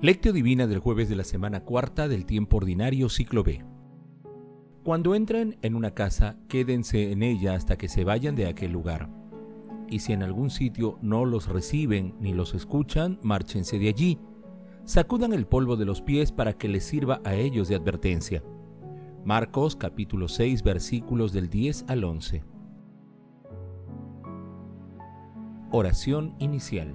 Lectio Divina del jueves de la semana cuarta del tiempo ordinario ciclo B. Cuando entren en una casa, quédense en ella hasta que se vayan de aquel lugar. Y si en algún sitio no los reciben ni los escuchan, márchense de allí. Sacudan el polvo de los pies para que les sirva a ellos de advertencia. Marcos capítulo 6 versículos del 10 al 11. Oración inicial.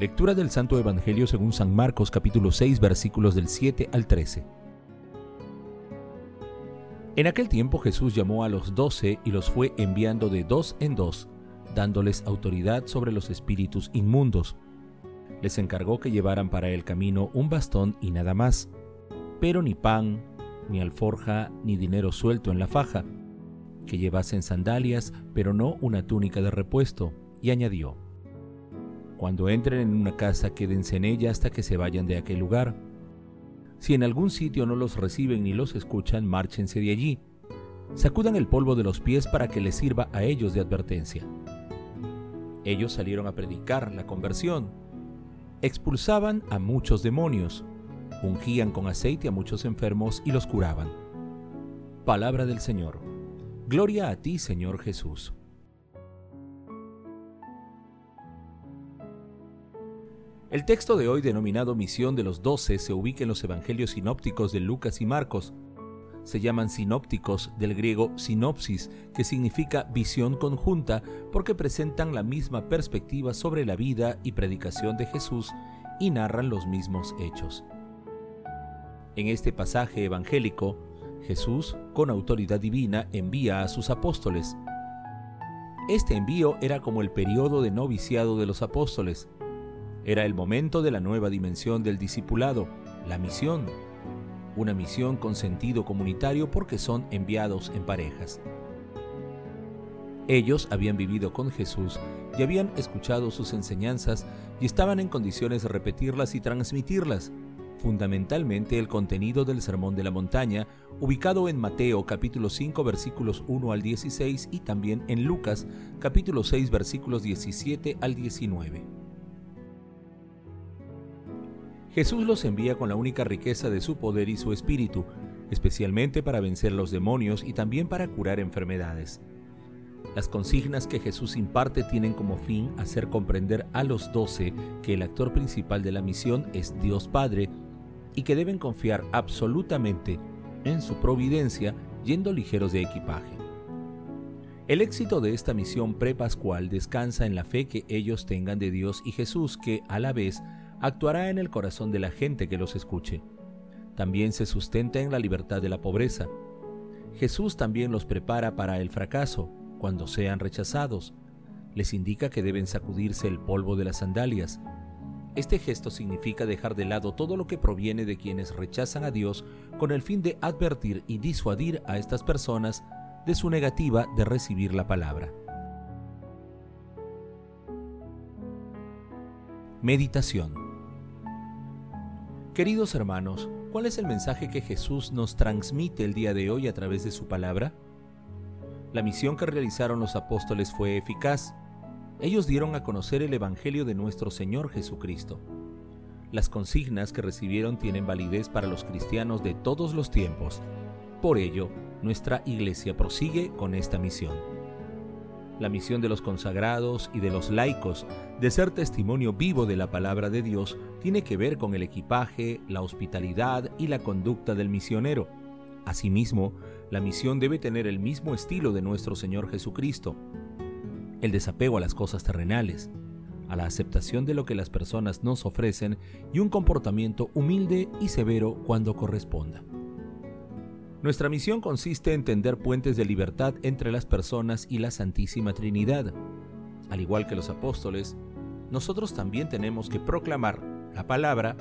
Lectura del Santo Evangelio según San Marcos capítulo 6 versículos del 7 al 13. En aquel tiempo Jesús llamó a los doce y los fue enviando de dos en dos, dándoles autoridad sobre los espíritus inmundos. Les encargó que llevaran para el camino un bastón y nada más, pero ni pan, ni alforja, ni dinero suelto en la faja, que llevasen sandalias, pero no una túnica de repuesto y añadió, Cuando entren en una casa quédense en ella hasta que se vayan de aquel lugar. Si en algún sitio no los reciben ni los escuchan, márchense de allí. Sacudan el polvo de los pies para que les sirva a ellos de advertencia. Ellos salieron a predicar la conversión. Expulsaban a muchos demonios, ungían con aceite a muchos enfermos y los curaban. Palabra del Señor. Gloria a ti, Señor Jesús. El texto de hoy denominado Misión de los Doce se ubica en los Evangelios sinópticos de Lucas y Marcos. Se llaman sinópticos del griego sinopsis, que significa visión conjunta porque presentan la misma perspectiva sobre la vida y predicación de Jesús y narran los mismos hechos. En este pasaje evangélico, Jesús, con autoridad divina, envía a sus apóstoles. Este envío era como el periodo de noviciado de los apóstoles, era el momento de la nueva dimensión del discipulado, la misión. Una misión con sentido comunitario porque son enviados en parejas. Ellos habían vivido con Jesús y habían escuchado sus enseñanzas y estaban en condiciones de repetirlas y transmitirlas, fundamentalmente el contenido del Sermón de la Montaña, ubicado en Mateo capítulo 5 versículos 1 al 16 y también en Lucas capítulo 6 versículos 17 al 19. Jesús los envía con la única riqueza de su poder y su espíritu, especialmente para vencer los demonios y también para curar enfermedades. Las consignas que Jesús imparte tienen como fin hacer comprender a los doce que el actor principal de la misión es Dios Padre y que deben confiar absolutamente en su providencia yendo ligeros de equipaje. El éxito de esta misión prepascual descansa en la fe que ellos tengan de Dios y Jesús, que a la vez actuará en el corazón de la gente que los escuche. También se sustenta en la libertad de la pobreza. Jesús también los prepara para el fracaso, cuando sean rechazados. Les indica que deben sacudirse el polvo de las sandalias. Este gesto significa dejar de lado todo lo que proviene de quienes rechazan a Dios con el fin de advertir y disuadir a estas personas de su negativa de recibir la palabra. Meditación Queridos hermanos, ¿cuál es el mensaje que Jesús nos transmite el día de hoy a través de su palabra? La misión que realizaron los apóstoles fue eficaz. Ellos dieron a conocer el Evangelio de nuestro Señor Jesucristo. Las consignas que recibieron tienen validez para los cristianos de todos los tiempos. Por ello, nuestra Iglesia prosigue con esta misión. La misión de los consagrados y de los laicos de ser testimonio vivo de la palabra de Dios tiene que ver con el equipaje, la hospitalidad y la conducta del misionero. Asimismo, la misión debe tener el mismo estilo de nuestro Señor Jesucristo, el desapego a las cosas terrenales, a la aceptación de lo que las personas nos ofrecen y un comportamiento humilde y severo cuando corresponda. Nuestra misión consiste en tender puentes de libertad entre las personas y la Santísima Trinidad. Al igual que los apóstoles, nosotros también tenemos que proclamar la palabra,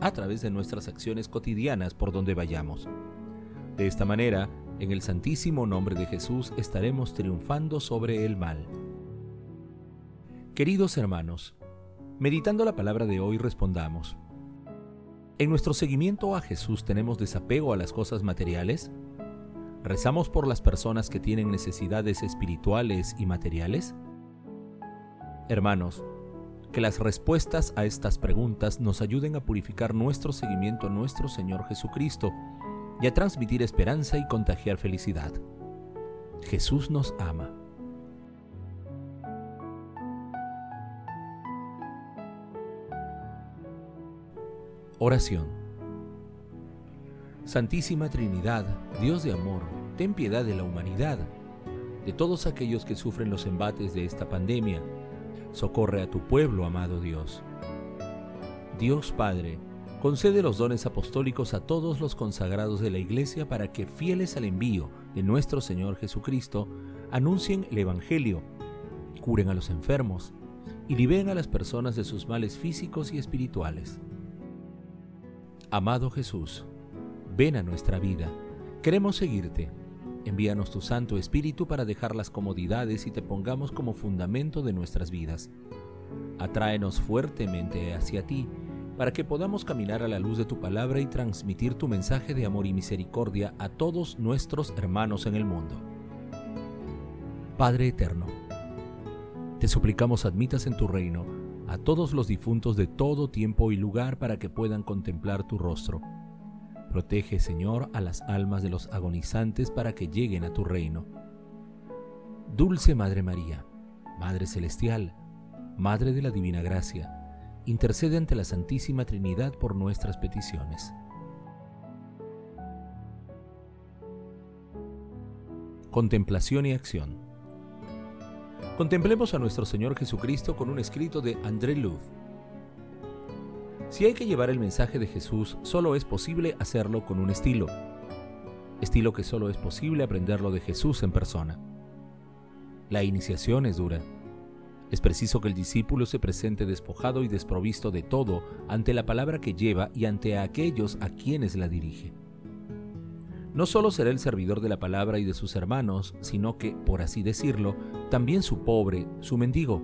a través de nuestras acciones cotidianas por donde vayamos. De esta manera, en el santísimo nombre de Jesús estaremos triunfando sobre el mal. Queridos hermanos, meditando la palabra de hoy respondamos. ¿En nuestro seguimiento a Jesús tenemos desapego a las cosas materiales? ¿Rezamos por las personas que tienen necesidades espirituales y materiales? Hermanos, que las respuestas a estas preguntas nos ayuden a purificar nuestro seguimiento a nuestro Señor Jesucristo y a transmitir esperanza y contagiar felicidad. Jesús nos ama. Oración. Santísima Trinidad, Dios de amor, ten piedad de la humanidad, de todos aquellos que sufren los embates de esta pandemia socorre a tu pueblo, amado Dios. Dios Padre, concede los dones apostólicos a todos los consagrados de la Iglesia para que, fieles al envío de nuestro Señor Jesucristo, anuncien el Evangelio, curen a los enfermos y liberen a las personas de sus males físicos y espirituales. Amado Jesús, ven a nuestra vida. Queremos seguirte Envíanos tu Santo Espíritu para dejar las comodidades y te pongamos como fundamento de nuestras vidas. Atráenos fuertemente hacia ti, para que podamos caminar a la luz de tu palabra y transmitir tu mensaje de amor y misericordia a todos nuestros hermanos en el mundo. Padre Eterno, te suplicamos admitas en tu reino a todos los difuntos de todo tiempo y lugar para que puedan contemplar tu rostro Protege, Señor, a las almas de los agonizantes para que lleguen a tu reino. Dulce Madre María, Madre Celestial, Madre de la Divina Gracia, intercede ante la Santísima Trinidad por nuestras peticiones. Contemplación y acción. Contemplemos a nuestro Señor Jesucristo con un escrito de André Louvre si hay que llevar el mensaje de Jesús, solo es posible hacerlo con un estilo. Estilo que solo es posible aprenderlo de Jesús en persona. La iniciación es dura. Es preciso que el discípulo se presente despojado y desprovisto de todo ante la palabra que lleva y ante aquellos a quienes la dirige. No solo será el servidor de la palabra y de sus hermanos, sino que, por así decirlo, también su pobre, su mendigo,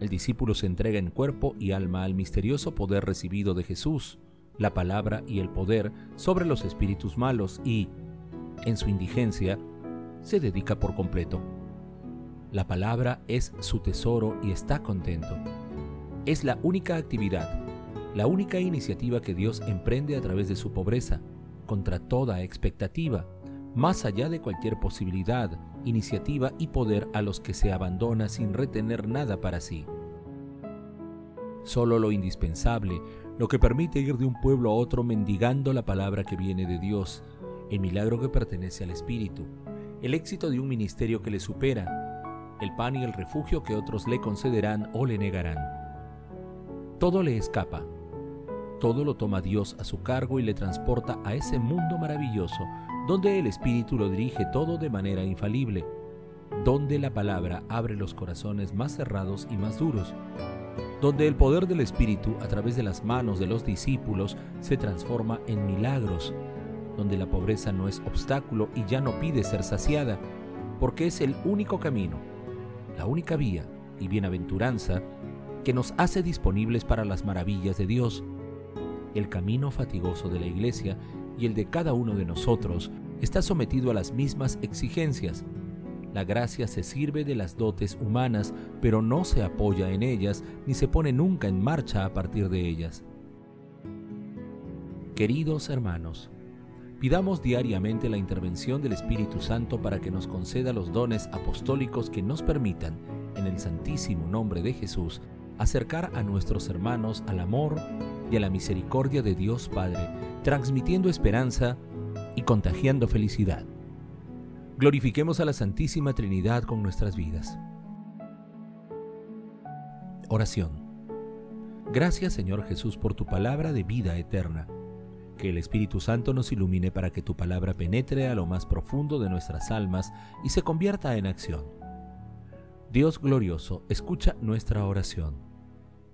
el discípulo se entrega en cuerpo y alma al misterioso poder recibido de Jesús, la palabra y el poder sobre los espíritus malos y, en su indigencia, se dedica por completo. La palabra es su tesoro y está contento. Es la única actividad, la única iniciativa que Dios emprende a través de su pobreza, contra toda expectativa, más allá de cualquier posibilidad, iniciativa y poder a los que se abandona sin retener nada para sí. Solo lo indispensable, lo que permite ir de un pueblo a otro mendigando la palabra que viene de Dios, el milagro que pertenece al Espíritu, el éxito de un ministerio que le supera, el pan y el refugio que otros le concederán o le negarán. Todo le escapa, todo lo toma Dios a su cargo y le transporta a ese mundo maravilloso donde el Espíritu lo dirige todo de manera infalible, donde la palabra abre los corazones más cerrados y más duros, donde el poder del Espíritu a través de las manos de los discípulos se transforma en milagros, donde la pobreza no es obstáculo y ya no pide ser saciada, porque es el único camino, la única vía y bienaventuranza que nos hace disponibles para las maravillas de Dios. El camino fatigoso de la Iglesia y el de cada uno de nosotros está sometido a las mismas exigencias. La gracia se sirve de las dotes humanas, pero no se apoya en ellas ni se pone nunca en marcha a partir de ellas. Queridos hermanos, pidamos diariamente la intervención del Espíritu Santo para que nos conceda los dones apostólicos que nos permitan, en el santísimo nombre de Jesús, acercar a nuestros hermanos al amor y a la misericordia de Dios Padre, transmitiendo esperanza y contagiando felicidad. Glorifiquemos a la Santísima Trinidad con nuestras vidas. Oración. Gracias Señor Jesús por tu palabra de vida eterna. Que el Espíritu Santo nos ilumine para que tu palabra penetre a lo más profundo de nuestras almas y se convierta en acción. Dios glorioso, escucha nuestra oración